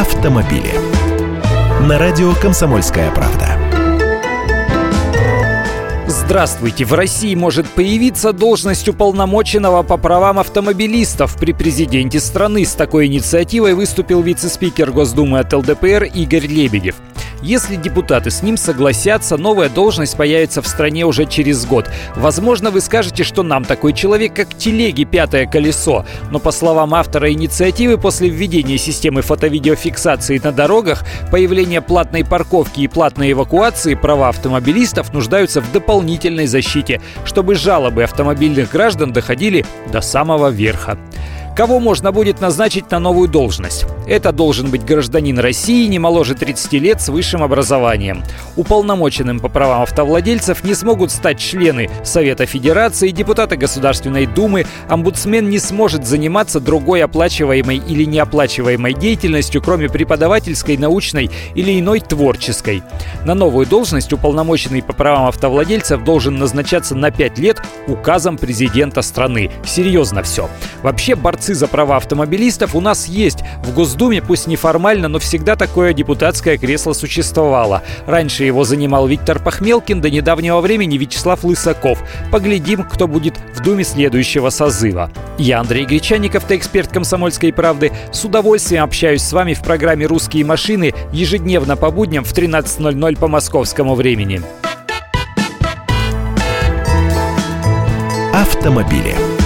автомобили. На радио «Комсомольская правда». Здравствуйте! В России может появиться должность уполномоченного по правам автомобилистов при президенте страны. С такой инициативой выступил вице-спикер Госдумы от ЛДПР Игорь Лебедев. Если депутаты с ним согласятся, новая должность появится в стране уже через год. Возможно, вы скажете, что нам такой человек, как телеги пятое колесо. Но по словам автора инициативы, после введения системы фото-видеофиксации на дорогах, появления платной парковки и платной эвакуации права автомобилистов нуждаются в дополнительной защите, чтобы жалобы автомобильных граждан доходили до самого верха. Кого можно будет назначить на новую должность? Это должен быть гражданин России не моложе 30 лет с высшим образованием. Уполномоченным по правам автовладельцев не смогут стать члены Совета Федерации, депутаты Государственной Думы. Омбудсмен не сможет заниматься другой оплачиваемой или неоплачиваемой деятельностью, кроме преподавательской, научной или иной творческой. На новую должность уполномоченный по правам автовладельцев должен назначаться на 5 лет указом президента страны. Серьезно все. Вообще борцы за права автомобилистов у нас есть. В Госдуме, пусть неформально, но всегда такое депутатское кресло существовало. Раньше его занимал Виктор Пахмелкин, до недавнего времени Вячеслав Лысаков. Поглядим, кто будет в Думе следующего созыва. Я Андрей Гречанников, ты эксперт «Комсомольской правды». С удовольствием общаюсь с вами в программе «Русские машины» ежедневно по будням в 13.00 по московскому времени. Автомобили.